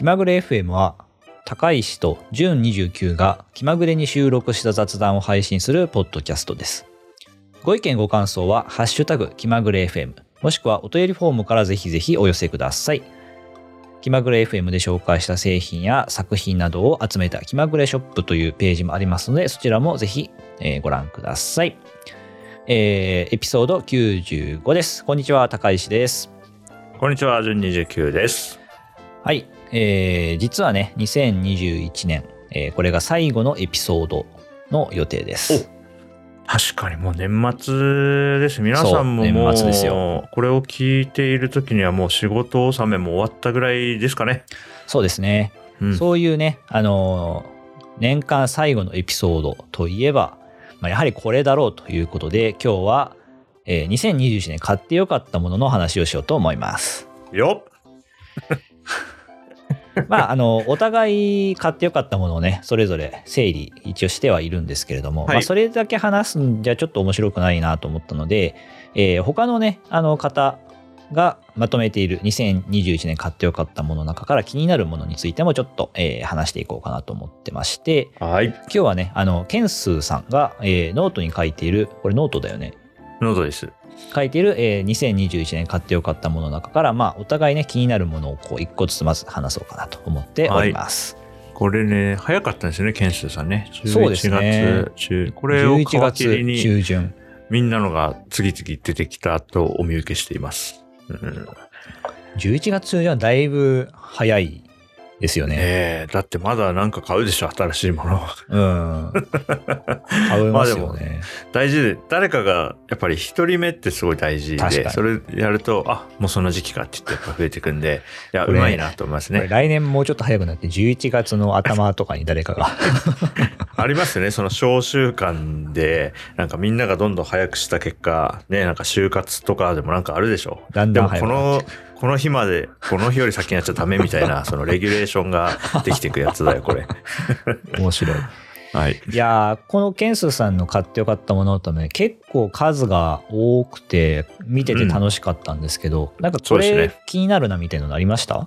気まぐれ FM は高石と純29が気まぐれに収録した雑談を配信するポッドキャストです。ご意見ご感想はハッシュタグ気まぐれ FM もしくはお便りフォームからぜひぜひお寄せください。気まぐれ FM で紹介した製品や作品などを集めた気まぐれショップというページもありますのでそちらもぜひ、えーご覧ください。えーエピソード95です。こんにちは、高石です。こんにちは、順29です。はい、えー実はね、2021年、えーこれが最後のエピソードの予定です。確かにもう年末です。皆さんももう、年末ですよこれを聞いている時にはもう仕事納めも終わったぐらいですかね。そうですね。うん、そういうね、あのー年間最後のエピソードといえば、まあ、やはりこれだろうということで、今日は、えー2021年買ってよかったものの話をしようと思います。よっまあ、あの、お互い買ってよかったものをね、それぞれ整理一応してはいるんですけれども、はいまあ、それだけ話すんじゃちょっと面白くないなと思ったので、えー他のね、あの方がまとめている2021年買ってよかったものの中から気になるものについてもちょっと、えー話していこうかなと思ってまして、はい。今日はね、あの、ケンスーさんが、えーノートに書いている、これノートだよね。ノートです。書いている、えー2021年買ってよかったものの中から、まあ、お互いね、気になるものをこう、一個ずつまず話そうかなと思っております。これね、早かったんですよね、ケンスーさんね。そうですね11月中。これを皮11切り中旬。みんなのが次々出てきたとお見受けしています。うん11月中旬はだいぶ早いですよね。ええだってまだなんか買うでしょ、新しいもの。うん。買いますよね。大事で、誰かが、やっぱり一人目ってすごい大事で、それやると、あ、もうその時期かって言ってやっぱ増えてくんで、いや、うまいなと思いますね。来年もうちょっと早くなって、11月の頭とかに誰かが。ありますよね、その小習慣で、なんかみんながどんどん早くした結果、ね、なんか就活とかでもなんかあるでしょ。だんだん早くなっの、この日まで、この日より先にやっちゃダメみたいな、そのレギュレーションができていくやつだよ、これ。面白い。はい。いやーこのケンスーさんの買ってよかったものとね結構数が多くて見てて楽しかったんですけど、なんかこれそうですね気になるなみたいなのありました？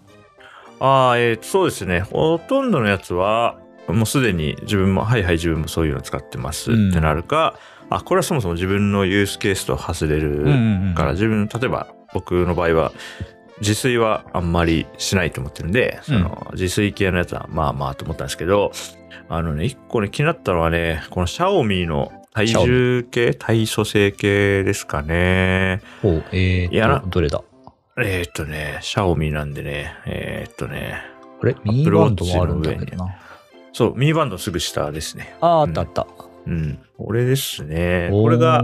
ああ、えーそうですね。ほとんどのやつは、もうすでに自分も、はいはい自分もそういうの使ってますうんってなるか、あ、これはそもそも自分のユースケースと外れるんから、自分、例えば僕の場合は、自炊はあんまりしないと思ってるんで、その自炊系のやつはまあまあと思ったんですけど、あのね、一個ね、気になったのはね、このシャオミの体重計？体組成計ですかね。ほうえいやなーとどれだ？えーっとね、シャオミなんでね、えーっとね、これ？ミニバンドもあるんだけどな。そう、ミニバンドのすぐ下ですね。あーあったあった、うん。これですね。これが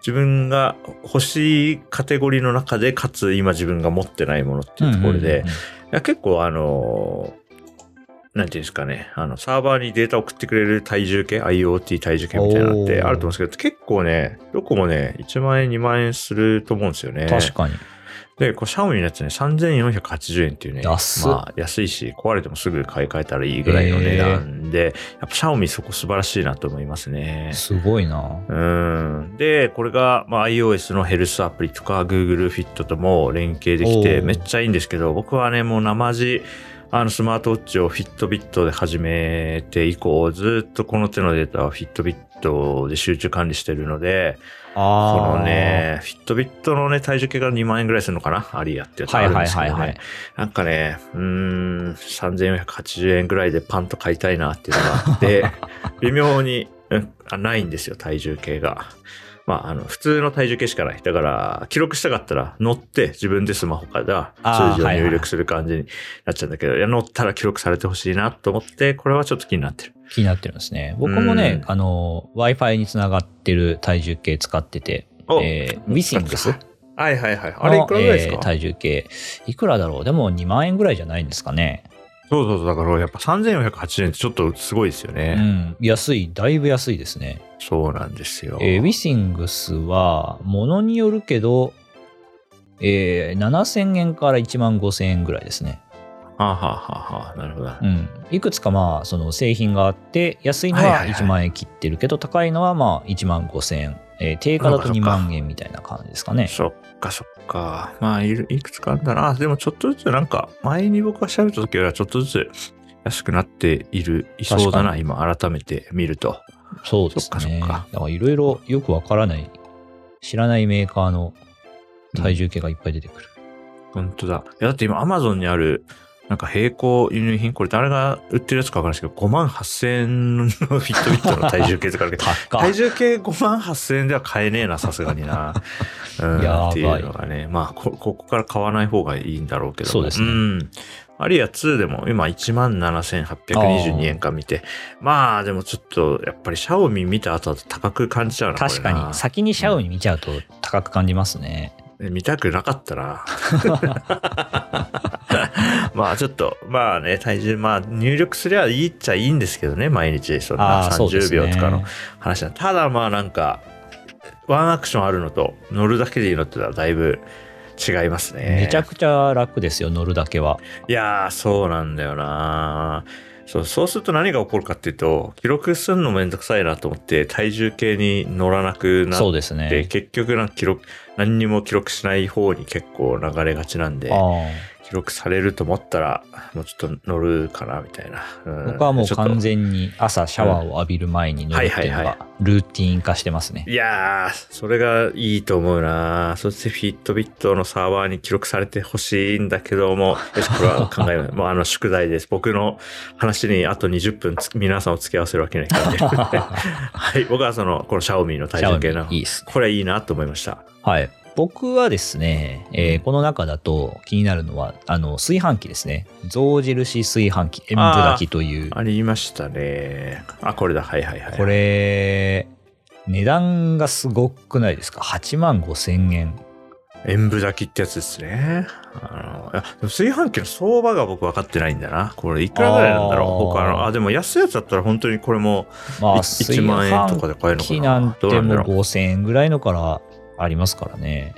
自分が欲しいカテゴリーの中で、かつ今自分が持ってないものっていうところで、結構あのーなんていうんですかね、あの、サーバーにデータを送ってくれる体重計、IoT 体重計みたいなのってあると思うんですけど、結構ね、どこもね、1万円、2万円すると思うんですよね。確かにで、こうシャオミのやつね、3480円っていうね、安っまあ安いし、壊れてもすぐ買い替えたらいいぐらいの値段で、やっぱシャオミそこ素晴らしいなと思いますね。すごいなうん。で、これが、まあ、iOS のヘルスアプリとか Google Fit とも連携できてめっちゃいいんですけど、僕はね、もう生地、あのスマートウォッチを Fitbit で始めて以降、ずっとこの手のデータは Fitbit で集中管理してるので、このね、フィットビットのね、体重計が2万円ぐらいするのかな？アリアってやつあるんですけどね。はいはいはいはいなんかね、うーん、3480円ぐらいでパンと買いたいなっていうのがあって、微妙に、うんあないんですよ、体重計が。まあ、あの、普通の体重計しかない。だから、記録したかったら乗って自分でスマホから数字をはいはい入力する感じになっちゃうんだけど、いや、乗ったら記録されてほしいなと思って、これはちょっと気になってる。気になってるんですね僕もね、うんあの w i f i につながってる体重計使ってておえー、ウィシングスはいはいはい。あれいくらぐらいですか、のえー体重計。いくらだろう？でも2万円ぐらいじゃないんですかね。そうそうそう。だからやっぱ3480円ってちょっとすごいですようね。ん。安い、だいぶ安いですね。そうなんですよ。えーウィシングスは、ものによるけど、えー7000円から1万5000円ぐらいですね。はあ、はあはあはあ、なるほど。うん。いくつかまあ、その製品があって、安いのははいはいはい1万円切ってるけど、高いのはまあ1万5000円えー定価だと2そうかそうか万円みたいな感じですかね。そっかそっか。まあいくつかあるんだな。でもちょっとずつなんか、前に僕が調べた時よりはちょっとずつ安くなっている、いそうだな、今改めて見ると。そうですね。そっかそっかだからいろいろよくわからない、知らないメーカーの体重計がいっぱい出てくる。本当だ。いや、だって今、アマゾンにある、なんか並行輸入品、これ誰が売ってるやつかわからないですけど、5万8000円のフィットビットの体重計とかあるけど、高体重計5万8000円では買えねえな、さすがにな。うん、っていうのがね、まあこ、ここから買わない方がいいんだろうけども。そうですねん。アリア2でも今1万7822円か見て、まあでもちょっとやっぱりシャオミ見た後だと高く感じちゃうな。確かに、先にシャオミ見ちゃうと高く感じますね。ね見たくなかったな。まあちょっと、まあね、体重、まあ入力すりゃいいっちゃいいんですけどね、毎日、そんなああ、そうです30ね。秒とかの話だ。ただまあなんか、ワンアクションあるのと、乗るだけでいいのってのはだいぶ違いますね。めちゃくちゃ楽ですよ、乗るだけは。いやー、そうなんだよなそう、そうすると何が起こるかっていうと、記録するのめんどくさいなと思って、体重計に乗らなくなっそうですて、ね。結局なんか記録、何にも記録しない方に結構流れがちなんで、記録されると思ったら、もうちょっと乗るかな、みたいな。うんあ僕はもう完全に朝シャワーを浴びる前に乗るっていうのはいはいがルーティン化してますね。いやー、それがいいと思うなそしてフィットビットのサーバーに記録されてほしいんだけども、よし、これは考えよう。もうあの宿題です。僕の話にあと20分つ皆さんを付き合わせるわけにはいかない。はい、僕はその、このシャオミの体重計のシャオミいいですね。これいいなと思いました。はい。僕はですね、えーこの中だと気になるのは、あの、炊飯器ですね。象印炊飯器、塩分炊きという。ありましたね。あ、これだ。はいはいはい。これ、値段がすごくないですか ?8 万5千円。塩分炊きってやつですね。あの、いや炊飯器の相場が僕分かってないんだな。これいくらぐらいなんだろう？他の、あ、でも安いやつだったら本当にこれもまあ、い1万円とかで買えるのか炊な。飯器なんてもうどうなんだろう。5千円ぐらいのからありますからね。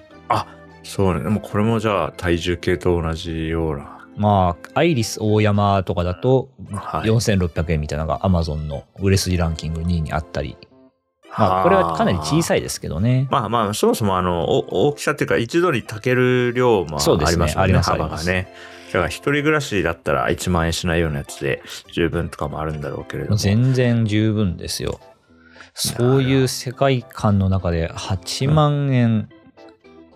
そうね。でもこれもじゃあ体重計と同じような。まあ、アイリス大山とかだと、はい。4600円みたいなのが Amazon の売れ筋ランキング2位にあったり。まあ、これはかなり小い。さいですけどね。まあまあ、そもそもあの、お大きさっていうか、一度に炊ける量もありますよね。あります幅がね。だから一人暮らしだったら1万円しないようなやつで十分とかもあるんだろうけれども。全然十分ですよ。そういう世界観の中で8万円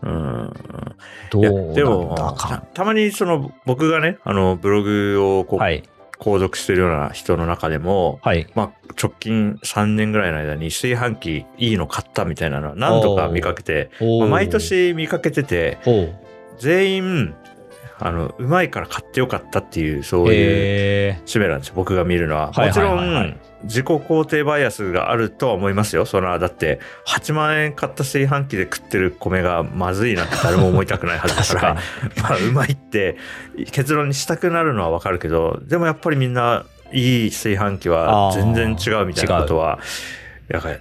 うん。どいうやなんでもだかたたまにその僕がねあのブログをこう、はい。購読してるような人の中でも、はい。まあ、直近3年ぐらいの間に炊飯器いいの買ったみたいなのは何度か見かけて、まあ毎。年見かけてて全員あのうまいから買ってよかったっていうそういうえ使命なんですよ僕が見るのは。はいもちろはいはいはいん自己肯定バイアスがあるとは思いますよ。そのだって8万円買った炊飯器で食ってる米がまずいなんて誰も思いたくないはずだ 確か。からまあうまいって結論にしたくなるのはわかるけどでもやっぱりみんないい炊飯器は全然違うみたいなことはやっぱり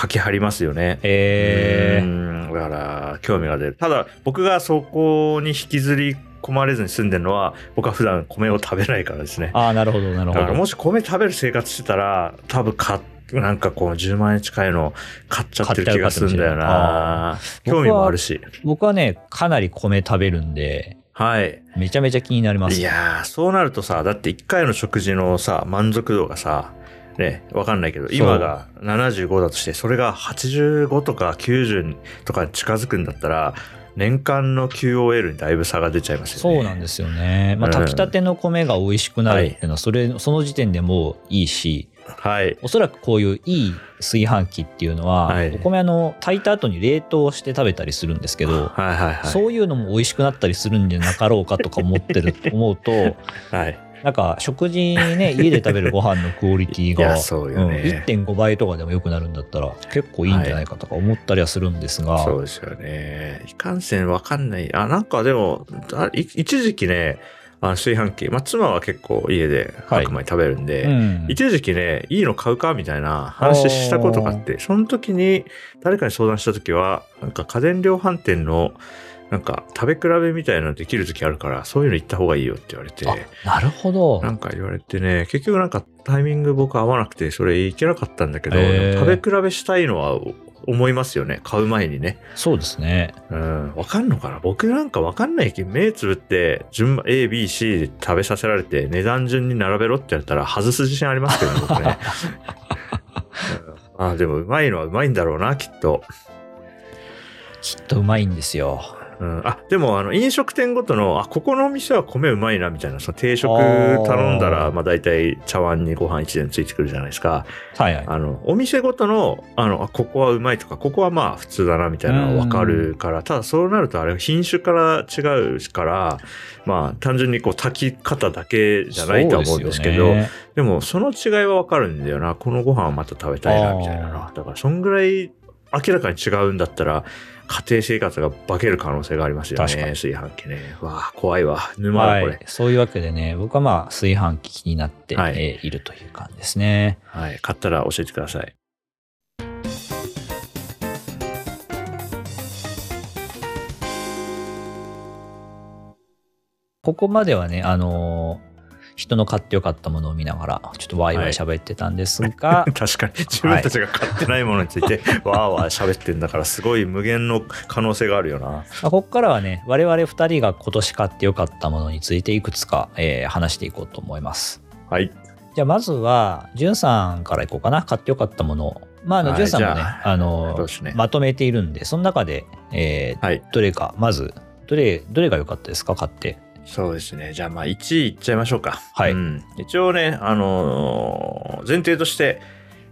書き張りますよね。えーうんだから興味が出るただ僕がそこに引きずり込まれずに住んでるのは僕は普段米を食べないからですね。ああ、なるほど、なるだからほど。もし米食べる生活してたら多分買っなんかこう10万円近いの買っちゃってる気がするんだよな。興味もあるし。僕はね、かなり米食べるんで、はい。めちゃめちゃ気になります。いやーそうなるとさだって1回の食事のさ満足度がさねわかんないけど今が75だとしてそれが85とか90とかに近づくんだったら年間の QOL にだいぶ差が出ちゃいますよね。そうなんですよね。まあ、うん。炊きたての米が美味しくなるっていうのは、それ、その時点でもういいし、はい。おそらくこういういい炊飯器っていうのは、はい。お米あの、炊いた後に冷凍して食べたりするんですけど、はいはいはい。そういうのも美味しくなったりするんじゃなかろうかとか思ってる、思うと、はいなんか食事ね、家で食べるご飯のクオリティいが、ね。うん1.5倍とかでも良くなるんだったら結構いいんじゃないかとか思ったりはするんですが、そうですよね。いかんせんわかんない。あ、なんかでも、一時期ね、あの炊飯器、まあ妻は結構家ではい。白米食べるんで、うん。一時期ね、いいの買うかみたいな話したことがあって、その時に誰かに相談した時は、なんか家電量販店のなんか食べ比べみたいなのできる時あるから、そういうの行った方がいいよって言われて、あなるほどなんか言われてね、結局なんかタイミング僕合わなくて、それ行けなかったんだけど、食べ比べしたいのは思いますよね。買う前にね。そうですね。うん。わかんのかな？僕なんかわかんないけ？ど、目つぶって、順番、A、B、C で食べさせられて、値段順に並べろって言われたら、外す自信ありますけどね、僕ね。うんあでも、うまいのはうまいんだろうな、きっと。きっとうまいんですよ。うん、あでもあの飲食店ごとのあここのお店は米うまいなみたいなその定食頼んだあらーまあ大体茶碗にご飯一膳ついてくるじゃないですか。はいはい。あのお店ごとのあのあここはうまいとかここはまあ普通だなみたいなのかるからただそうなるとあれ品種から違うからまあ単純にこう炊き方だけじゃないとは思うんですけどね。でもその違いは分かるんだよな。このご飯はまた食べたいなみたいなだからそんぐらい明らかに違うんだったら家庭生活が化ける可能性がありますよ確かに。ね炊飯器ね。わあ怖いわ。沼だこれ。はい。そういうわけでね、僕はまあ炊飯器気になって、はい。えーいるという感じですね。はい、買ったら教えてください。ここまではね、あのー人の買ってよかったものを見ながら、ちょっとワイワイ喋ってたんですが、確かに。自分たちが買ってないものについて、わーわー喋ってんだからすごい無限の可能性があるよな。まあここからはね、我々2人が今年買ってよかったものについていくつか、えー話していこうと思います。はい。じゃあまずは、じゅんさんからいこうかな。買ってよかったもの。まあ、あの、はいじゅんさんもねああのね。まとめているんで、その中で、えーはい。どれか、まず、どれ、どれが良かったですか？買って。そうですね。じゃあまあ1位いっちゃいましょうか。はい。うん。一応ねあのー前提として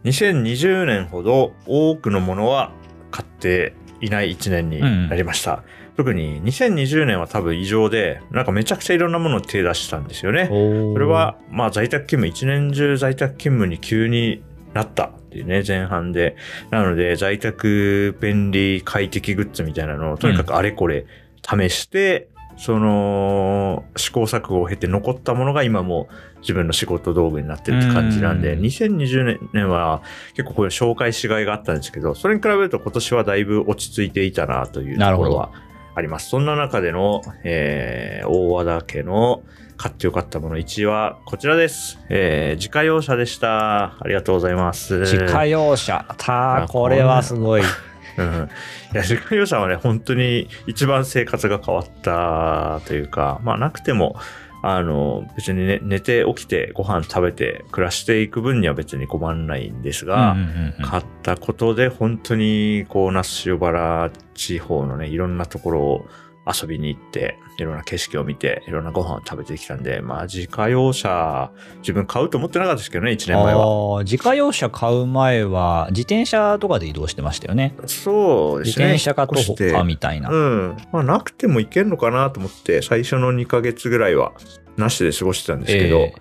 2020年ほど多くのものは買っていない1年になりました、特に2020年は多分異常でなんかめちゃくちゃいろんなものを手出したんですよね。そそれは、まあ、在宅勤務、一年中在宅勤務に急になったっていうね、前半で。なので、在宅便利快適グッズみたいなのを、とにかくあれこれ試して、その、試行錯誤を経て残ったものが今も自分の仕事道具になってるって感じなんで、うん2020年は結構こういう紹介しがいがあったんですけど、それに比べると今年はだいぶ落ち着いていたなというところはあります。そんな中での、えー大和田家の買ってよかったもの1位はこちらです。えー自家用車でした。ありがとうございます。自家用車。たあこれはすごい。うん、いや自家用車はね本当に一番生活が変わったというかまあなくてもあの別に、ね、寝て起きてご飯食べて暮らしていく分には別に困らないんですが、うんうんうんうん。買ったことで本当にこう那須塩原地方のねいろんなところを遊びに行っていろんな景色を見ていろんなご飯を食べてきたんでまあ自家用車自分買うと思ってなかったですけどね1年前は。自家用車買う前は自転車とかで移動してましたよね。そうですね。自転車か徒歩かみたいな。うん。まあ、なくてもいけんのかなと思って、最初の2ヶ月ぐらいは、なしで過ごしてたんですけど、え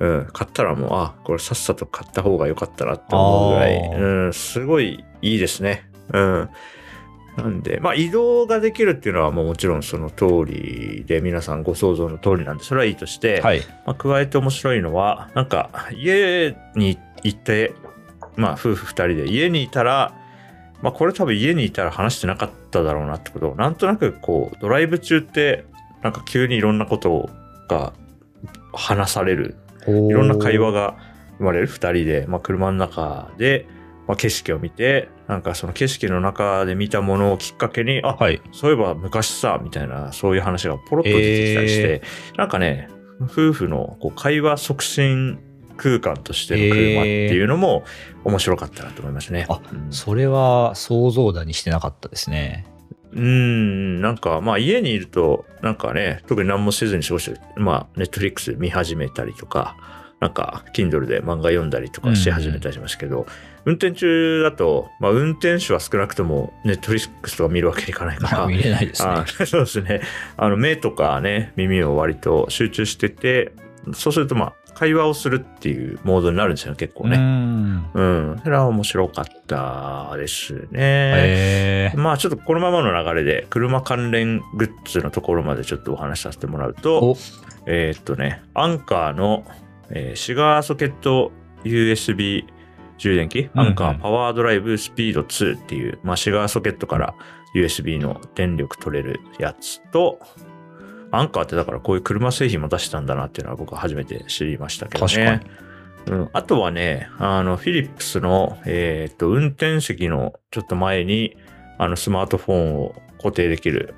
うん。買ったらもう、あ、これさっさと買った方が良かったなって思うぐらい、うん、すごいいいですね。うん。なんで、まあ、移動ができるっていうのはもうもちろんその通りで、皆さんご想像の通りなんで、それはいいとして、はい。まあ、加えて面白いのは、なんか、家に行って、まあ、夫婦二人で家にいたら、まあ、これ多分家にいたら話してなかっただろうなってことを、なんとなくこう、ドライブ中って、なんか急にいろんなことが話される、いいろんな会話が生まれる二人で、まあ、車の中で、まあ、景色を見て、なんかその景色の中で見たものをきっかけに、あ、はい。そういえば昔さ、みたいな、そういう話がポロッと出てきたりして、なんかね、夫婦のこう会話促進空間としての車っていうのも面白かったなと思いますね。あうんそれは想像だにしてなかったですね。うーん、なんかまあ家にいると、なんかね、特に何もせずに過ごして、まあネットフリックスで見始めたりとか、なんか Kindle で漫画読んだりとかし始めたりしますけど、運転中だと、まあ運転手は少なくともネットフリックスとか見るわけにいかないから、見れないですねあ。そうですね。あの目とかね、耳を割と集中してて、そうするとまあ会話をするっていうモードになるんですよね、結構うね。ん。うん。それは面白かったですね。まあちょっとこのままの流れで車関連グッズのところまでちょっとお話しさせてもらうとお、えーっとね、アンカーの、えーシガーソケット USB 充電器、アンカーパワードライブスピード2っていう、まあ、シガーソケットから USB の電力取れるやつと、アンカーってだからこういう車製品も出したんだなっていうのは僕は初めて知りましたけどね。うん、あとはね、あの、フィリップスの、えっと、運転席のちょっと前に、あの、スマートフォンを固定できる。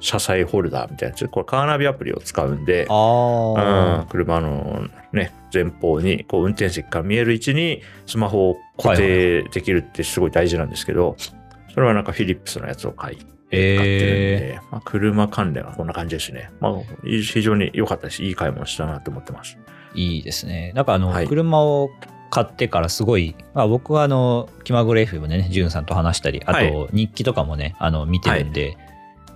車載ホルダーみたいなやつ。これカーナビアプリを使うんで、あうんあ。、車のね、前方に、こう、運転席から見える位置にスマホを固定できるってすごい大事なんですけど、それはなんかフィリップスのやつを買い、買ってるんで、まあ、車関連はこんな感じですね。まあ、非常に良かったし、いい買い物したなと思ってます。いいですね。なんかあの、はい車を買ってからすごい、まあ、僕はあの、気まぐれ FM でね、ジュンさんと話したり、あはいと日記とかもね、あの、見てるんで、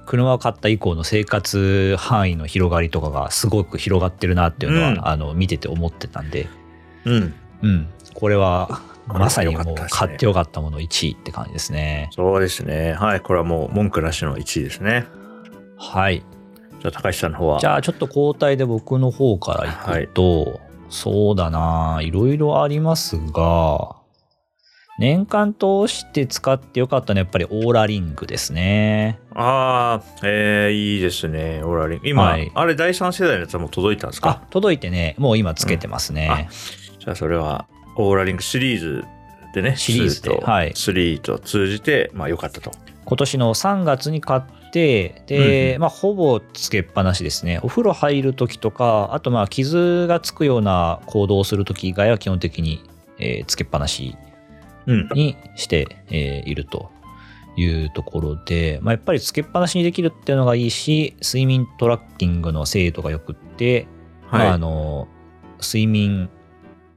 車を買った以降の生活範囲の広がりとかがすごく広がってるなっていうのは、うんあの、見てて思ってたんで、うん。うん、これはまさにもう買ってよかったもの1位って感じですね。そうですね。はい。これはもう文句なしの1位ですね。はい。じゃあ、高橋さんの方は？じゃあちょっと交代で僕の方からいくと、そうだないろいろありますが、年間通して使ってよかったのはやっぱりオーラリングですね。ああ、えー、いいですね。オーラリング。今、はいあれ第3世代のやつはもう届いたんですあか、届いてね、もう今つけてますね。じゃあ、それはオーラリングシリーズでね、シリーズで2とはい3と通じて、まあ良かったと。今年の3月に買って、で、うんうんまあほぼつけっぱなしですね。お風呂入るときとか、あとまあ傷がつくような行動をするとき以外は基本的に、えーつけっぱなしうん。にして、えーいるというところで、まあ、やっぱりつけっぱなしにできるっていうのがいいし睡眠トラッキングの精度がよくって、はい。まあ、あの睡眠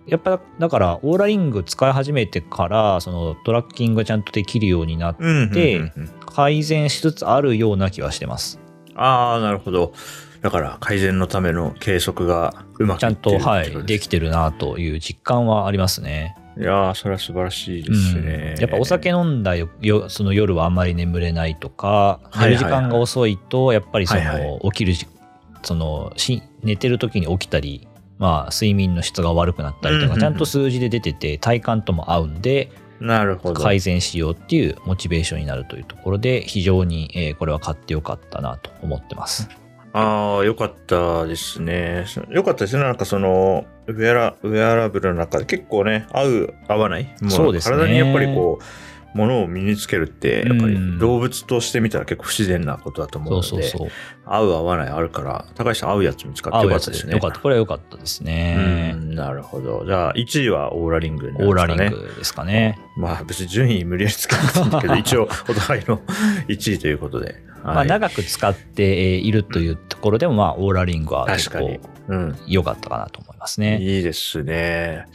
やっぱだからオーラリング使い始めてからそのトラッキングがちゃんとできるようになって改善しつつあるような気はしてますああ、なるほど。だから、改善のための計測がうまくちゃんとはい、できてるなという実感はありますね。いやー、それは素晴らしいですね。うんやっぱお酒飲んだよよその夜はあんまり眠れないとか寝る時間が遅いとやっぱりその、起きるじそのし寝てる時に起きたり、まあ、睡眠の質が悪くなったりとかちゃんと数字で出てて体感とも合うんでなるほど。改善しようっていうモチベーションになるというところで非常に、えーこれは買ってよかったなと思ってます。ああ、よかったですね。よかったですね。なんかその、ウェアラウェアラブルの中で結構ね、合う、合わない？もそうですね体にやっぱりこう、ものを身につけるって、やっぱりうん動物として見たら結構不自然なことだと思うので、そうそうそう。合う合わないあるから、高橋さん合うやつ見つかってよかったでね。やつですすね。よかった。これはよかったですねう。ん、なるほど。じゃあ、1位はオーラリングになるオーラ。リングですかね。まあ別に順位無理やりつけなくていいんだけど、一応お互いの1位ということで。はい、まあ、長く使っているというところでも、まあ、オーラリングは結確かに構うん。良かったかなと思いますね。いいですね。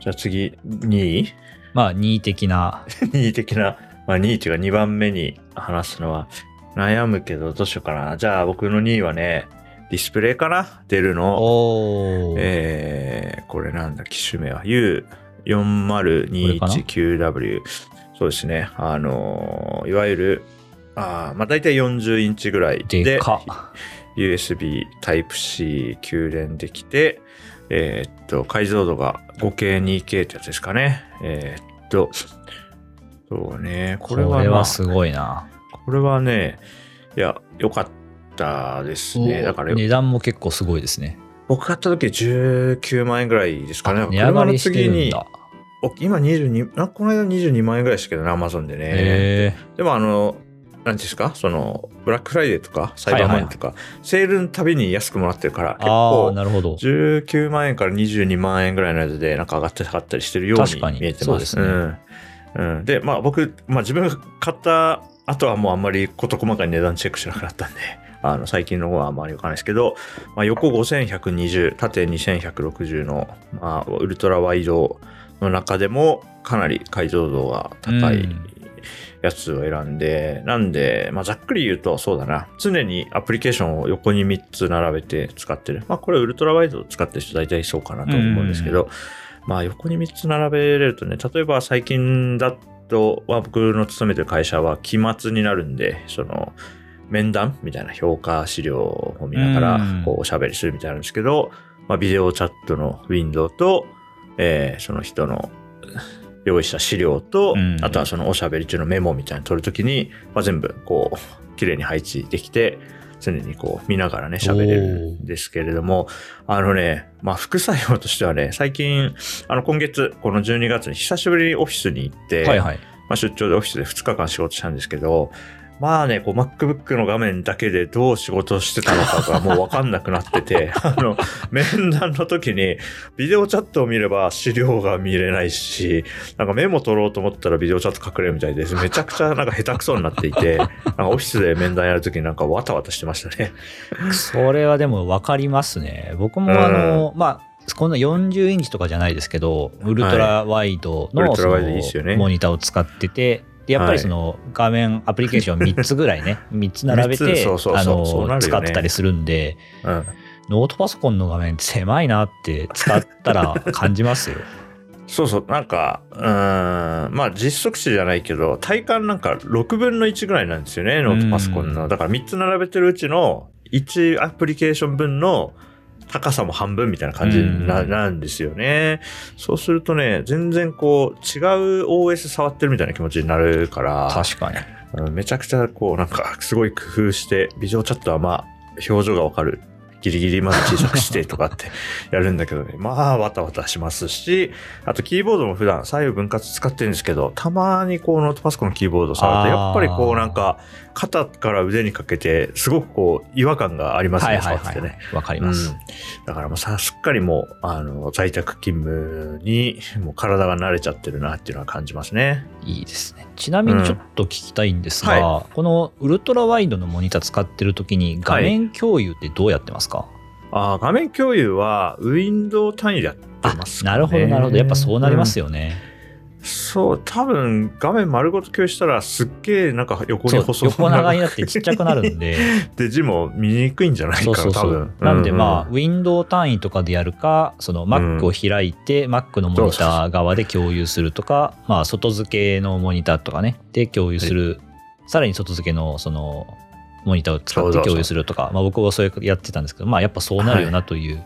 じゃあ次、2位？まあ、2位的な、2位的な、まあ2位っていうか2番目に話すのは悩むけどどうしようかな。じゃあ僕の2位はね、ディスプレイかな？出るの。えー、これなんだ、機種名は U4021QW。そうですね。あのーいわゆる、あーまあ大体40インチぐらいで、で。USB Type-C 給電できて、えーっと、解像度が 5K、2K ってやつですかね。えーっと、そうね、ここれは、まあ、れはすごいな。これはね、いや、良かったですね。だから、値段も結構すごいですね。僕買った時19万円ぐらいですかね。値上がりしてるん車の次にだ。お今22、あこの間22万円ぐらいでしたけどね、Amazon でね。へでもあの、なんですか、その、ブラックフライデーとか、サイバーマンとか、セールのたびに安くもらってるから、結構、なるほど。19万円から22万円ぐらいのやつで、なんか上がって下がったりしてるようにに。見えてま。す。うん。うん。で、まあ僕、まあ自分が買った後はもうあんまり事細かに値段チェックしなくなったんで、あの最近の方はあんまりわかんないですけど、まあ、横5120、縦2160の、まあ、ウルトラワイドの中でもかなり解像度が高いうんやつを選んで、なんで、まあ、ざっくり言うとそうだな、常にアプリケーションを横に3つ並べて使ってる。まあこれウルトラワイドを使ってる人大体そうかなと思うんですけど、まあ横に3つ並べれるとね、例えば最近だと、まあ、僕の勤めてる会社は期末になるんで、その、面談みたいな評価資料を見ながらうん、こう、おしゃべりするみたいなんですけど、まあ、ビデオチャットのウィンドウと、えーその人の用意した資料と、うんあとはそのおしゃべり中のメモみたいなの取るときに、まあ、全部こう、綺麗に配置できて、常にこう見ながらね、喋れるんですけれども、あのね、まあ副作用としてはね、最近、あの今月、この12月に久しぶりにオフィスに行って、はいはい。まあ、出張でオフィスで2日間仕事したんですけど、まあね、こう MacBook の画面だけでどう仕事してたのかがもうわかんなくなってて、あの、面談の時にビデオチャットを見れば資料が見れないし、なんかメモ取ろうと思ったらビデオチャット隠れるみたいです。めちゃくちゃなんか下手くそになっていて、なんかオフィスで面談やる時になんかわたわたしてましたね。それはでも分かりますね。僕もあの、まあ、こんな40インチとかじゃないですけど、ウルトラワイドのモニターを使ってて、でやっぱりその画面、アプリケーション3つぐらいね、3つ並べ三て使ってたりするんで、うん。ノートパソコンの画面狭いなって使ったら感じますよ。そうそう、なんか、うーん、まあ実測値じゃないけど、体感なんか6分の1ぐらいなんですよね、ノートパソコンの。だから3つ並べてるうちの1アプリケーション分の高さも半分みたいな感じにな,、うんですよね。そうするとね、全然こう違う OS 触ってるみたいな気持ちになるから、確かに。うんめちゃくちゃこうなんかすごい工夫して、ビデオチャットはまあ表情がわかる。ギリギリまで小さくしてとかってやるんだけどね。まあ、わたわたしますし、あとキーボードも普段左右分割使ってるんですけど、たまにこうノートパソコンのキーボード触ると、やっぱりこうなんか肩から腕にかけて、すごくこう違和感がありますね、触っててね。はい。わかりうんます。、だからもうさすっかりもうあの在宅勤務にもう体が慣れちゃってるなっていうのは感じますね。いいですね。ちなみにちょっと聞きたいんですが、うんはこのウルトラワイドのモニター使ってる時に画面共有ってどうやってますか、あー画面共有はウィンドウ単位でやってますかね。なるほどなるほど。やっぱそうなりますよね。そう、多分画面丸ごと共有したらすっげえなんか横に細横長になってちっちゃくなるんで。で字も見にくいんじゃないかな、そうそうそう多分。。なんでまあ、あ、ウィンドウ単位とかでやるか、その Mac を開いて、Mac のモニター側で共有するとか、まあ、外付けのモニターとかね、で共有する、さらに外付けのその、モニターを使って共有するとか、まあ僕はそうやってたんですけど、まあやっぱそうなるよなという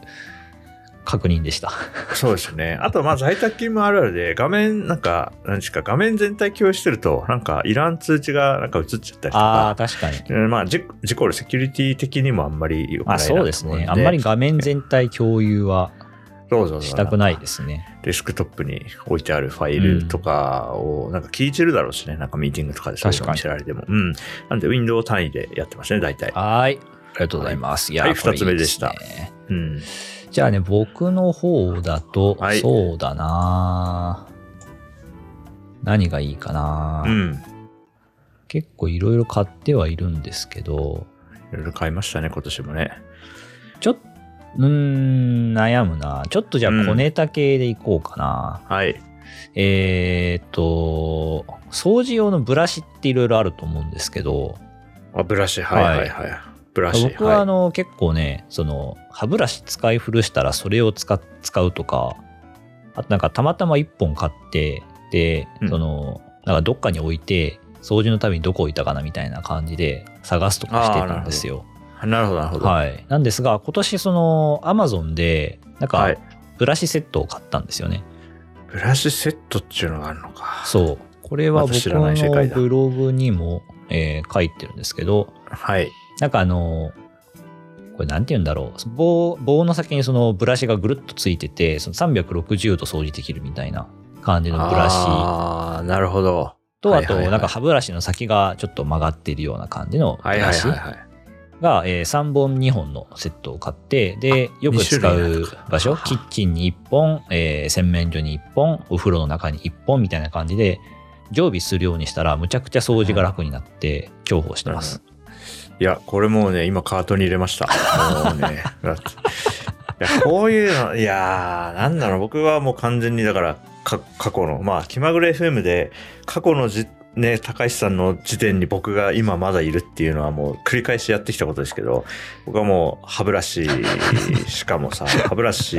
確認でした。そうですね。あと、まあ、在宅勤務あるあるで、画面、なんか、何ですか、画面全体共有してると、なんか、いらん通知がなんか映っちゃったりとああ、か、確かに。うんまあ、事事故るセキュリティ的にもあんまり良くないなあそうですね。あんまり画面全体共有はしたくないですね。デスクトップに置いてあるファイルとかを、なんか聞いてるだろうしね、なんかミーティングとかでそういうの見せられても。うん。なんで、ウィンドウ単位でやってますね、大体。はい。ありがとうございます。いや、はいこれ二つ目でしたいいすねうん。じゃあね、僕の方だと、はいそうだな何がいいかな、うん。結構いろいろ買ってはいるんですけど、いろいろ買いましたね、今年もね。ちょっと、うーん、悩むな。ちょっとじゃあうん小ネタ系でいこうかな。はい。えーっと、掃除用のブラシっていろいろあると思うんですけど、あ、ブラシ、はいはいはい。ブラシ。僕はあの、結構ね、その歯ブラシ使い古したらそれを使っ使うとか、あとなんかたまたま1本買って、で、うんその、なんかどっかに置いて、掃除のたびにどこ置いたかなみたいな感じで探すとかしてたんですよ。なるほど、なるほど。はい。なんですが、今年その、アマゾンで、なんかはい、ブラシセットを買ったんですよね。ブラシセットっていうのがあるのか。そう。これは僕のブログにも、えー書いてるんですけど、はい。なんかあの、これなんて言うんだろう。棒、棒の先にそのブラシがぐるっとついてて、その360度掃除できるみたいな感じのブラシああ、なるほど。と、あとはいはいはいなんか歯ブラシの先がちょっと曲がっているような感じのブはいはラシいはいはい。がえー3本2本のセットを買って、で、よく使う場所、はキッチンに1本、えー洗面所に1本、お風呂の中に1本みたいな感じで、常備するようにしたら、むちゃくちゃ掃除が楽になって、重宝してます。いや、これもうね、今カートに入れました。もうね。いや、こういうの、いやー、なんだろう、僕はもう完全にだから、か過去の、まあ、気まぐれ FM で、過去のじ、ね、高橋さんの時点に僕が今まだいるっていうのはもう繰り返しやってきたことですけど、僕はもう歯ブラシ、しかもさ、歯ブラシ、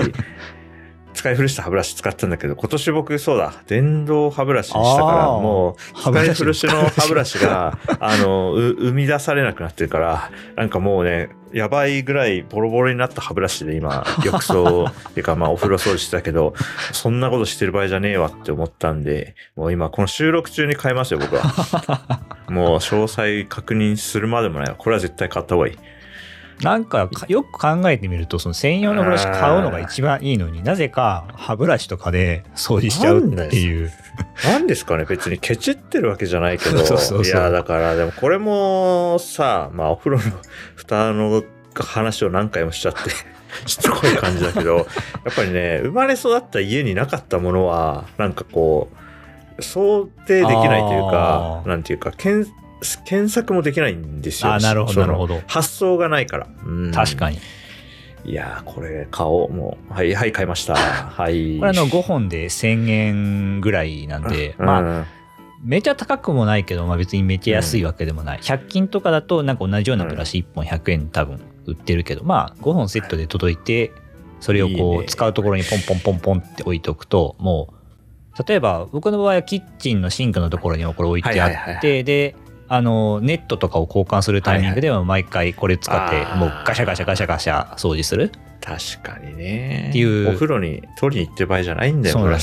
使い古した歯ブラシ使ったんだけど、今年僕そうだ、電動歯ブラシにしたから、もう、使い古しの歯ブラシが、あの、う生み出されなくなってるから、なんかもうね、やばいぐらいボロボロになった歯ブラシで今、浴槽、っていうかまあお風呂掃除してたけど、そんなことしてる場合じゃねえわって思ったんで、もう今この収録中に買いますよ、僕は。もう詳細確認するまでもないわ。これは絶対買った方がいい。なんかかよく考えてみるとその専用のブラシ買うのが一番いいのになぜか歯ブラシとかで掃除しちゃうっていう。なんですかね別にケチってるわけじゃないけど。そうそうそう。いやだからでもこれもさまあお風呂の蓋の話を何回もしちゃって しつこい感じだけど やっぱりね生まれ育った家になかったものはなんかこう想定できないというかなんていうか検検索もできないんですよ。あなるほどなるほど。発想がないから、うん。確かに。いやーこれ買おう。もうはい はい買いました。はい。これあの5本で1000円ぐらいなんで、まああめちゃ高くもないけど、まあ、別にめちゃ安いわけでもない、100均とかだとなんか同じようなブラシ1本100円多分売ってるけど、まあ5本セットで届いてそれをい。いこうね。使うところにポンポンポンポンって置いておくともう例えば僕の場合はキッチンのシンクのところにもこれ置いてあはいはいはいはってであのネットとかを交換するタイミングでは毎回これ使ってあー。もうガシャガシャガシャガシャ掃除する。確かにね。っていう。お風呂に取りに行ってる場合じゃないんだよそうなんで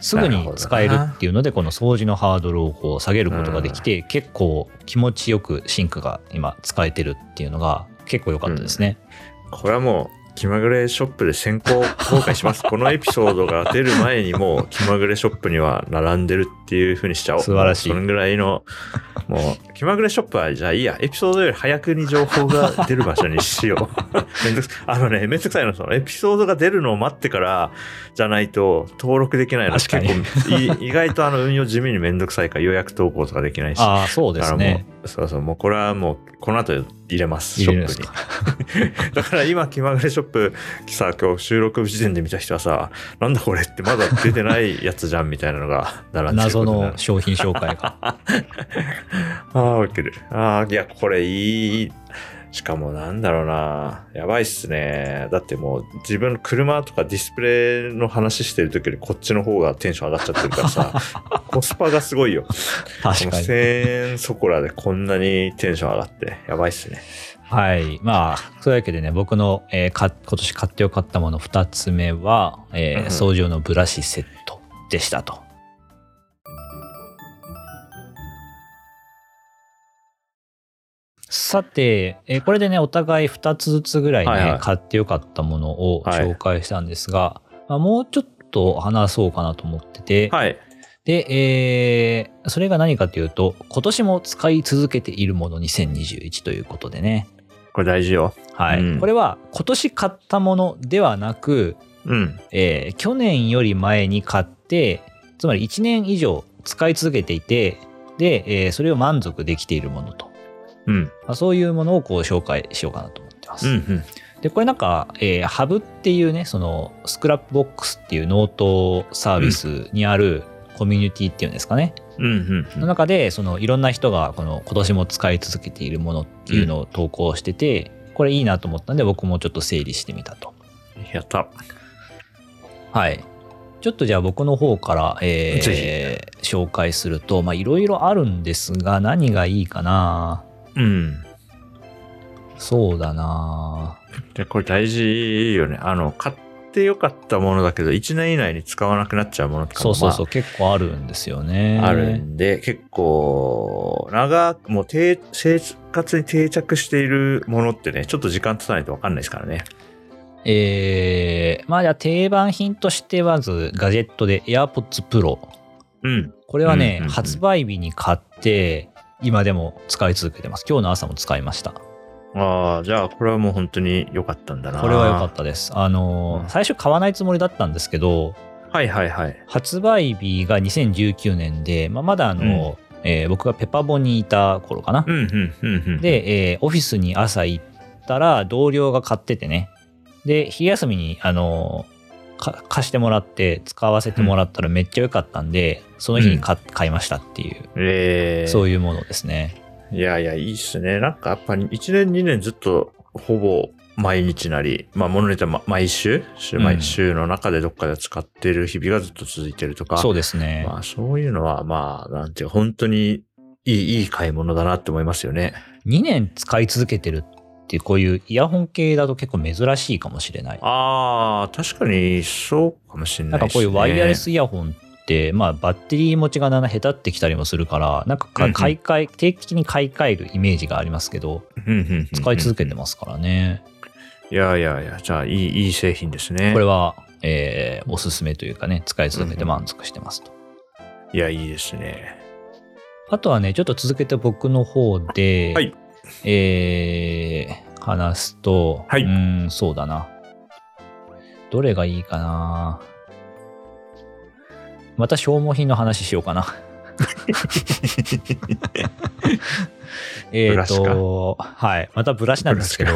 すぐに使えるっていうのでこの掃除のハードルをこう下げることができて結構気持ちよくシンクが今使えてるっていうのが結構良かったですね。これはもう気まぐれショップで先行公開します。このエピソードが出る前にもう気まぐれショップには並んでるっていう風にしちゃおう。素晴らしい。そのぐらいの もう気まぐれショップはじゃあいいやエピソードより早くに情報が出る場所にしよう。めんどくさあのねめんどくさいのそのエピソードが出るのを待ってからじゃないと登録できないの確かに。結構い 意外とあの運用地味にめんどくさいから予約投稿とかできないしああそうですね。だからもうそうそう、もうこれはもうこの後入れます、ショップに。だから今、気まぐれショップさ、今日収録時点で見た人はさ、なんだこれってまだ出てないやつじゃんみたいなのが並んでる謎。の商品紹介が。ああ、ウケる。ああ、いや、これいい。しかもなんだろうな。やばいっすね。だってもう自分の車とかディスプレイの話してる時よりこっちの方がテンション上がっちゃってるからさ、コスパがすごいよ。確かに。1000円そこらでこんなにテンション上がって、やばいっすね。はい。まあ、そういうわけでね、僕の、えーか今年買ってよかったもの2つ目は、えーうん掃除用のブラシセットでしたと。さて、えーこれでね、お互い2つずつぐらいね、はいはい買ってよかったものをはい紹介したんですが、まあ、もうちょっと話そうかなと思ってて、はい。で、えーそれが何かというと、今年も使い続けているもの2021ということでね。これ大事よ。はい。うんこれは今年買ったものではなく、うん。えー去年より前に買って、つまり1年以上使い続けていて、で、えーそれを満足できているものと。うん。まあ、そういうものをこう紹介しようかなと思ってます。うん。うん。で、これなんか、えーハブっていうね、そのスクラップボックスっていうノートサービスにあるコミュニティっていうんですかね。うん。うん。の中でそのいろんな人がこの今年も使い続けているものっていうのを投稿してて、これいいなと思ったんで僕もちょっと整理してみたと。やった。はい。ちょっとじゃあ僕の方から、えぜー紹介すると、まあいろいろあるんですが何がいいかなうん。そうだなで、これ大事よね。あの、買ってよかったものだけど、1年以内に使わなくなっちゃうものとかも、そうそうそう、結構あるんですよね。まあ、あるんで、結構、長く、もう定、生活に定着しているものってね、ちょっと時間経たないとわかんないですからね。えー、まあじゃあ定番品としてまずガジェットで AirPods Pro。うん。これはね、うんうんうん発売日に買って、今でも使い続けてます。今日の朝も使いました。ああ、じゃあ、これはもう本当に良かったんだな。これは良かったです。あのー、うん最初買わないつもりだったんですけど、はいはいはい。発売日が2019年で、まあ、まだあの、えー僕がペパボにいた頃かな。うん、うん、うん、うん。、で、えーオフィスに朝行ったら同僚が買っててね。で、昼休みに、あの貸してもらって使わせてもらったらめっちゃ良かったんで、その日に買買いましたっていう、えー、そういうものですね。いやいや、いいっすね。なんかやっぱ1年2年ずっとほぼ毎日なり、まあ物によってはま毎週、週うん毎週の中でどっかで使ってる日々がずっと続いてるとか、そうですね。まあそういうのはまあなんていうか本当にいい、いい買い物だなって思いますよね。2年使い続けてるってこういうイヤホン系だと結構珍しいかもしれない。ああ、確かにそうかもしれなないんかですね。こういうワイヤレスイヤホンっって、まあ、バッテリー持ちがだんだん下手ってきたりもするから、なんか買い替え、定期的に買い替えるイメージがありますけど、使い続けてまますからね。す。いやいやいや、じゃあいい、いい製品ですね。これは、えーおすすめというかね、使い続けて満足してますと。いや、いいですね。あとはね、ちょっと続けて僕の方で、はいえー話すと、はいうーん、そうだな。どれがいいかな。また消耗品の話しようかな。えっと、はい。またブラシなんですけど、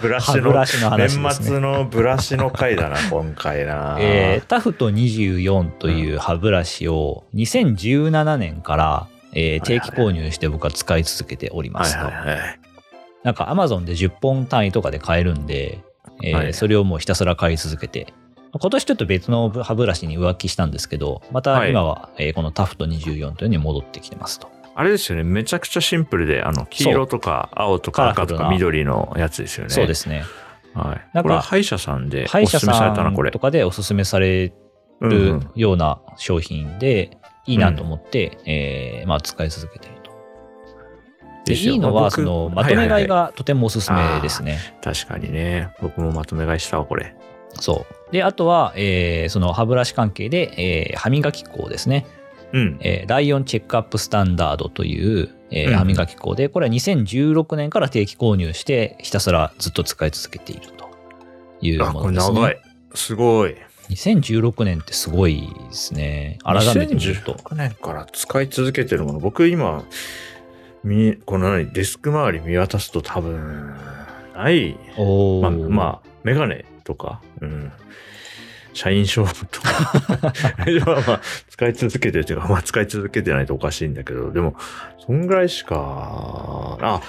ブラシの ブラシの話ですね年末のブラシの回だな、今回な。えータフト24という歯ブラシを2017年から、えー定期購入して僕は使い続けておりまはいすと。はいはい。なんか Amazon で10本単位とかで買えるんで、えーはいそれをもうひたすら買い続けて、今年ちょっと別の歯ブラシに浮気したんですけど、また今は、えーこのタフト24というのに戻ってきてますと。あれですよね、めちゃくちゃシンプルで、あの、黄色とか青とか赤とか緑のやつですよね。そうですね。はい。なんかこれは歯医者さんで歯医者おすすめされさたな、これんと。かでおすすめされるような商品で、いいなと思って、えーまあ使い続けてると。でいいのは、僕その、まとめ買いはいはいがとてもおすすめですね。確かにね。僕もまとめ買いしたわ、これ。そう。で、あとは、えーその歯ブラシ関係で、えー歯磨き粉ですね。うん。えーライオンチェックアップスタンダードという、えーうん歯磨き粉で、これは2016年から定期購入して、ひたすらずっと使い続けているというあ、これものですね。長い。すごい。2016年ってすごいですね。改めて見ると。2016年から使い続けてるもの。僕今、みこの何デスク周り見渡すと多分、ない。まあ、まあ、メガネとか、うん。社員証とか。まあまあ、使い続けてるというか、まあ使い続けてないとおかしいんだけど、でも、そんぐらいしか、あ、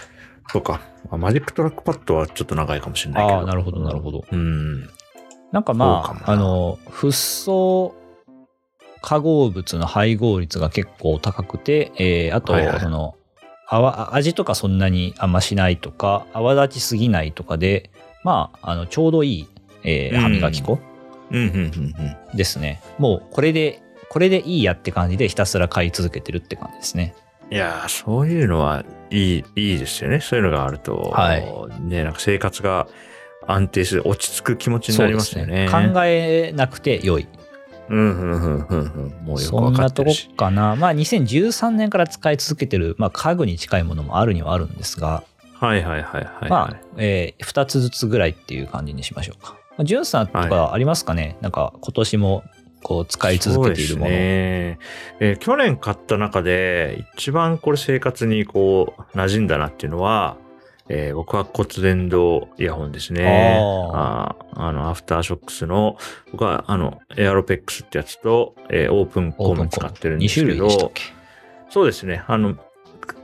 そうか。あマジックトラックパッドはちょっと長いかもしれないけど。ああ、なるほど、なるほど。うん。なんかまあ、あの、フッ素化合物の配合率が結構高くて、えーあと、はいはいその、泡味とかそんなにあんましないとか、泡立ちすぎないとかで、まあ、あの、ちょうどいい、えーうん歯磨き粉うん。ですね。もう、これで、これでいいやって感じでひたすら買い続けてるって感じですね。いやー、そういうのはいい、いいですよね。そういうのがあると、はいね、なんか生活が安定する、落ち着く気持ちになりますよね。そうです考えなくて良い。うん、うん、うん、うん、うん。もうよくそわんなとこかってるし。かな。まあ、2013年から使い続けてる、まあ、家具に近いものもあるにはあるんですが、はい、はい、はい、はい。まあ、えー、2つずつぐらいっていう感じにしましょうか。まあ、ジュンさんとかありますかね、なんか今年もこう使い続けているもの。そうですねえー去年買った中で一番これ生活にこう馴染んだなっていうのは、えー僕は骨伝導イヤホンですね。ああの、アフターショックスの、僕はあの、エアロペックスってやつと、えーオープンコム使ってるんで2すけど。け？そうですね。あの、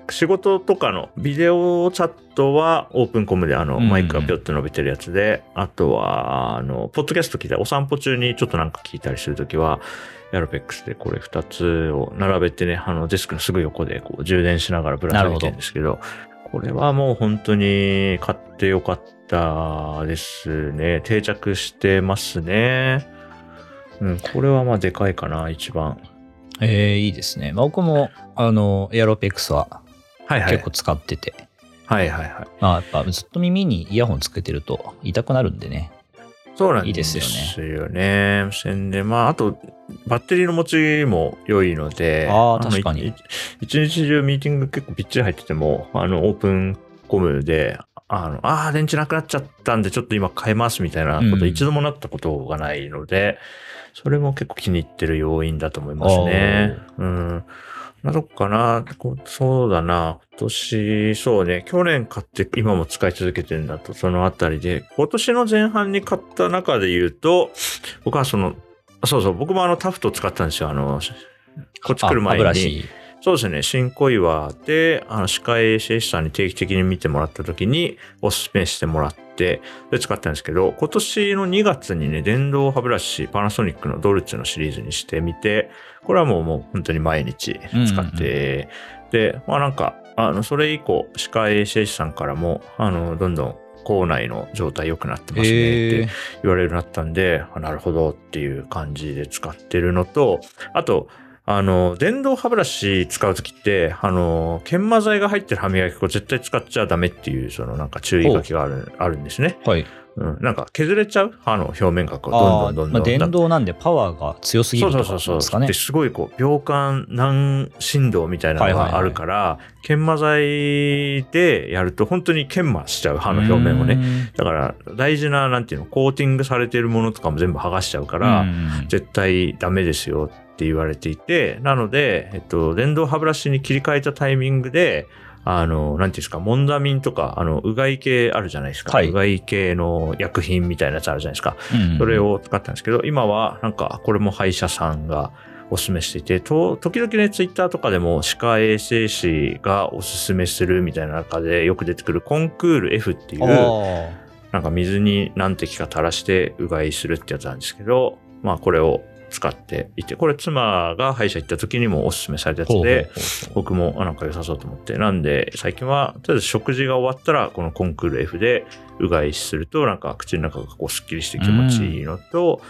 仕事とかのビデオチャットはオープンコムであのうんマイクがピョッと伸びてるやつで、あとは、あの、ポッドキャスト聞いたり、お散歩中にちょっとなんか聞いたりするときは、エアロペックスでこれ2つを並べてね、あのデスクのすぐ横でこう充電しながらぶら下げてるんですけど、これはもう本当に買ってよかったですね。定着してますね。うん、これはまあでかいかな、一番。えーいいですね。まあ、僕も、あの、エアロペックスははいはい。結構使ってて、はいはいはい。まあ、やっぱずっと耳にイヤホンつけてると痛くなるんんでね。そうなんいいでですすよねよね。無線で、まあ、あと、バッテリーの持ちも良いので、あ確かにい一日中ミーティング結構びっちり入ってても、あの、オープンコムで、あの、ああ、電池なくなっちゃったんで、ちょっと今変えますみたいなこうんと一度もなったことがないので、それも結構気に入ってる要因だと思いますね。うん。などっかなそうだな。今年、そうね。去年買って今も使い続けてるんだと、そのあたりで。今年の前半に買った中で言うと、僕はその、そうそう、僕もあのタフト使ったんですよ。あの、こっち来るあ歯前に。そうですね。新小岩で、あの、歯科衛生士さんに定期的に見てもらった時に、おすすめしてもらって、で使ったんですけど、今年の2月にね、電動歯ブラシ、パナソニックのドルチェのシリーズにしてみて、これはもうもう本当に毎日使って、で、まあなんか、あの、それ以降、歯科衛生士さんからも、あの、どんどん口内の状態良くなってますねってえー言われるようになったんで、あなるほどっていう感じで使ってるのと、あと、あの、電動歯ブラシ使うときって、あの、研磨剤が入ってる歯磨き粉絶対使っちゃダメっていう、そのなんか注意書きがある、あるんですね。はい。うん。なんか削れちゃう歯の表面がこう、あーどんどんどんどん。まあ、電動なんでパワーが強すぎそるとかうそうそうそう。ですかねで。すごいこう秒間何振動みたいなのがあるから、研磨剤でやると本当に研磨しちゃう歯の表面をね。ね。だから大事ななんていうのコーティングされてるものとかも全部剥がしちゃうから、うん絶対ダメですよって言われていてなので、えっと、電動歯ブラシに切り替えたタイミングであの、なんていうんですか、モンダミンとか、あの、うがい系あるじゃないですか。はいうがい系の薬品みたいなやつあるじゃないですか。うんそれを使ったんですけど、今はなんかこれも歯医者さんがおすすめしていて、と時々ね、ツイッターとかでも歯科衛生士がおすすめするみたいな中でよく出てくるコンクール F っていう、あなんか水に何滴か垂らしてうがいするってやつなんですけど、まあこれを使っていて、これ妻が歯医者行った時にもおすすめされたやつで、僕もあなんか良さそうと思って。なんで、最近は、とりあえず食事が終わったら、このコンクール F でうがいすると、なんか口の中がこうスッキリして気持ちいいのと、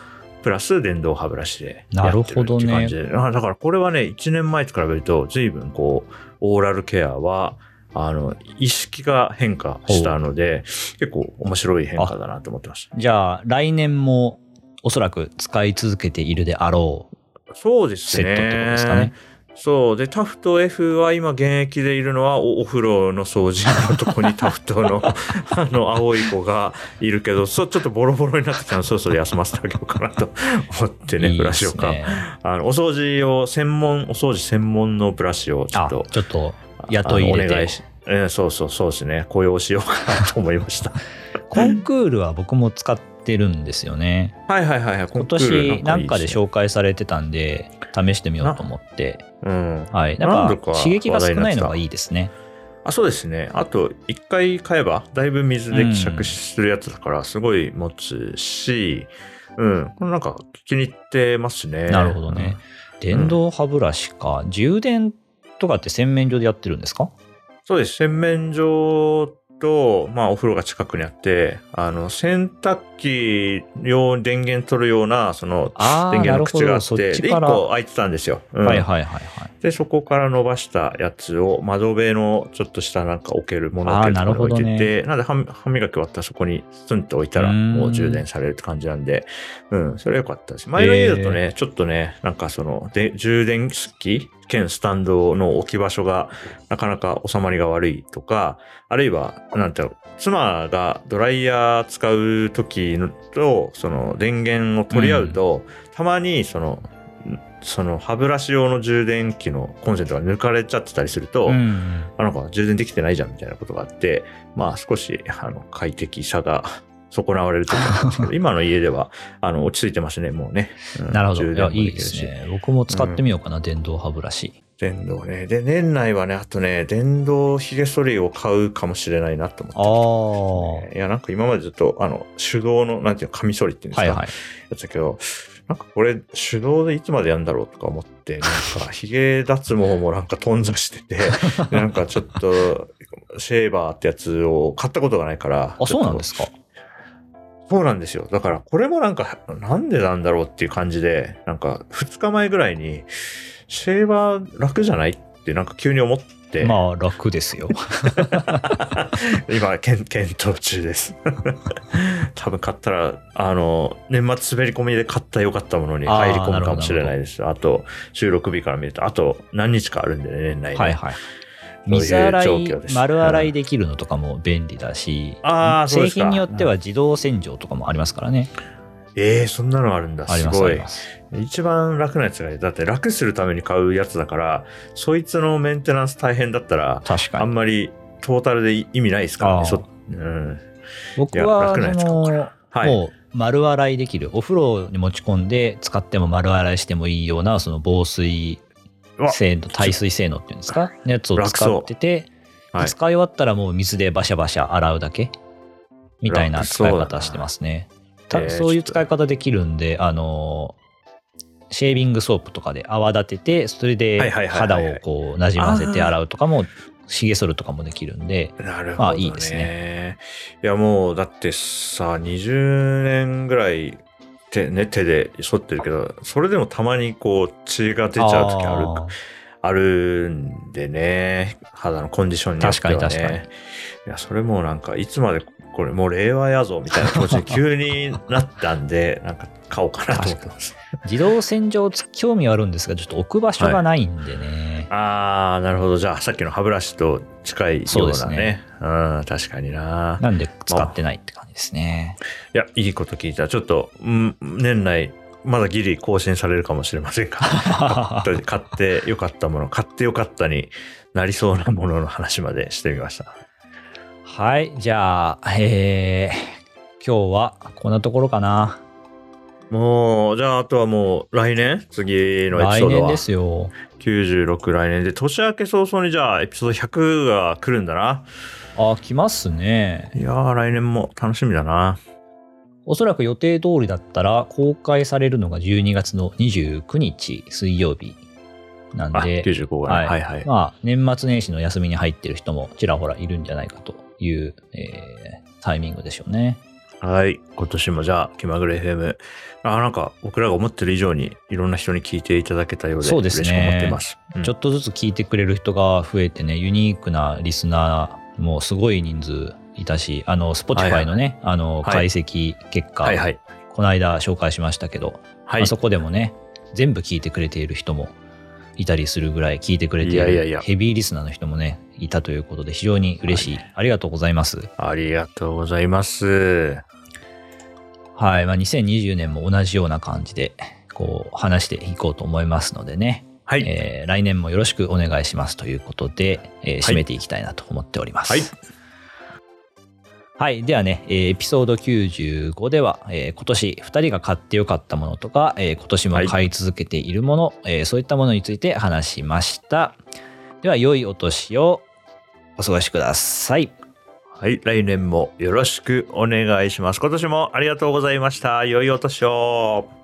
プラス電動歯ブラシでやってるって感じで。あだからこれはね、1年前と比べると、随分こう、オーラルケアは、あの、意識が変化したので、結構面白い変化だなと思ってました。じゃあ、来年もおそらく使い続けているであろうそうですね。セットってことですかね。そう。で、タフト F は今現役でいるのはおお風呂の掃除のとこにタフトの あの青い子がいるけど、そうちょっとボロボロになってきたのでそろそろ休ませてあげようかなと思ってね、いいブラシをか。あの、お掃除を専門、お掃除専門のブラシをちょっあ、とちょっと雇い入れて。お願いし、えーそうそうそうですね。雇用しようかなと思いました。コンクールは僕も使ってるんですよね。はいはいはいはい。今年なんかで紹介されてたんで、試してみようと思って。うん。はい。やっぱ何度か刺激が少ないのがいいですね。あそうですね。あと、一回買えば、だいぶ水で希釈するやつだから、すごい持つし、うん、これなんか気に入ってますね。なるほどね。電動歯ブラシか。充電とかって洗面所でやってるんですか？そうです。洗面所と、まあ、お風呂が近くにあって、あの、洗濯機用電源取るような、その、電。源の口があって、で、一そっちから。は個開いてたんですよ。うんいはいはいはい。で、そこから伸ばしたやつを窓辺のちょっとしたなんか置けるもの置けるところに置いてて、なんで歯歯磨き終わったらそこにスンと置いたらもう充電されるって感じなんで、うん、それは良かったです。前の家だとね、ちょっとね、なんかその、で充電機兼スタンドの置き場所がなかなか収まりが悪いとか、あるいは、なんていうの、妻がドライヤー使う時のと、その電源を取り合うと、たまにその、その歯ブラシ用の充電器のコンセントが抜かれちゃってたりすると、うん。あなんか充電できてないじゃんみたいなことがあって、まあ少しあの快適さが損なわれると思うんですけど、今の家ではあの落ち着いてますね、もうね。うんなるほど。いや、いいですね。僕も使ってみようかな、電動歯ブラシ。電動ね。で、年内はね、あとね、電動ヒゲ剃りを買うかもしれないなと思ってああ。いや、なんか今までずっと、あの、手動の、なんていうの、カミソリっていうんですか、はいはい。やつだけど、なんかこれ手動でいつまでやるんだろうとか思って、なんか ヒゲ脱毛もなんか頓挫してて、なんかちょっとシェーバーってやつを買ったことがないから。あ、そうなんですか？そうなんですよ。だからこれもなんかなんでなんだろうっていう感じで、なんか2日前ぐらいにシェーバー楽じゃないってなんか急に思って、まあ、楽ですよ。今検検討中です。多分買ったら、あの、年末滑り込みで買った良かったものに入り込むかもしれないです。あと、収録日から見ると、あと何日かあるんでね、年内ね。はいはい。水洗い丸洗いできるのとかも便利だし、うですか製品によっては自動洗浄とかもありますからね。ええそんなのあるんだ。すごい。一番楽なやつが。だって楽するために買うやつだから、そいつのメンテナンス大変だったら、あ確かに。んまりトータルで意味ないですからね。そうん、僕は、楽なやつその、はい。もう丸洗いできる。お風呂に持ち込んで使っても丸洗いしてもいいような、その防水性能、耐水性能っていうんですか？のやつを使ってて、はい。使い終わったらもう水でバシャバシャ洗うだけ？みたいな使い方してますね。えーたそういう使い方できるんで、あのー、シェービングソープとかで泡立てて、それで肌をこう、なじませて洗うとかもひげ剃るとかもできるんで、なるほど、ね。まあいいですね。いやもうだってさ、20年ぐらい手,、ね、手で剃ってるけど、それでもたまにこう血が出ちゃう時あるあーあるんでね、肌のコンディションによってはね。確かに確かにいや、それもなんか、いつまでこれもう令和やぞみたいな気持ちに急になったんで、なんか買おうかなと思ってます。自動洗浄興味はあるんですが、ちょっと置く場所がないんでね。あー、なるほど。じゃあ、さっきの歯ブラシと近いよそううなね。ねうん、確かにな。なんで使ってないって感じですね。いや、いいこと聞いた。ちょっと、うん年内、まだギリ更新されるかもしれませんが、買って買ってよかったもの、買ってよかったになりそうなものの話までしてみました。はい、じゃあ、えー、今日はこんなところかな。もう、じゃあ、あとはもう、来年？次のエピ来ソードは？年ですよ。96来年で、年明け早々にじゃあ、エピソード100が来るんだな。あ、来ますね。いやー、来年も楽しみだな。おそらく予定通りだったら公開されるのが12月の29日水曜日なんあ、で、95がね。ははいいはい。まあ年末年始の休みに入ってる人もちらほらいるんじゃないかという、えータイミングでしょうね。はい。今年もじゃあ、気まぐれ FM。あ、なんか、僕らが思ってる以上に、いろんな人に聞いていただけたようで、そうですね嬉しく思ってます。うんちょっとずつ聞いてくれる人が増えてね、ユニークなリスナーもすごい人数いたし、あの、はい Spotify のね、あの、はい解析結果、はいはい。この間紹介しましたけど、はい。まあそこでもね、全部聞いてくれている人もいたりするぐらい聞いてくれていいやいやいやるヘビーリスナーの人もね、いたということで非常に嬉しい。はいありがとうございます。ありがとうございます。はい。まあ、2020年も同じような感じで、こう、話していこうと思いますのでね、はい。えー来年もよろしくお願いしますということで、えー締めていきたいなと思っております。はい。はい。ではね、えーエピソード95では、えー今年2人が買ってよかったものとか、えー今年も買い続けているもの、えーそういったものについて話しました。では、良いお年をお過ごしください。はい。来年もよろしくお願いします。今年もありがとうございました。良いお年を。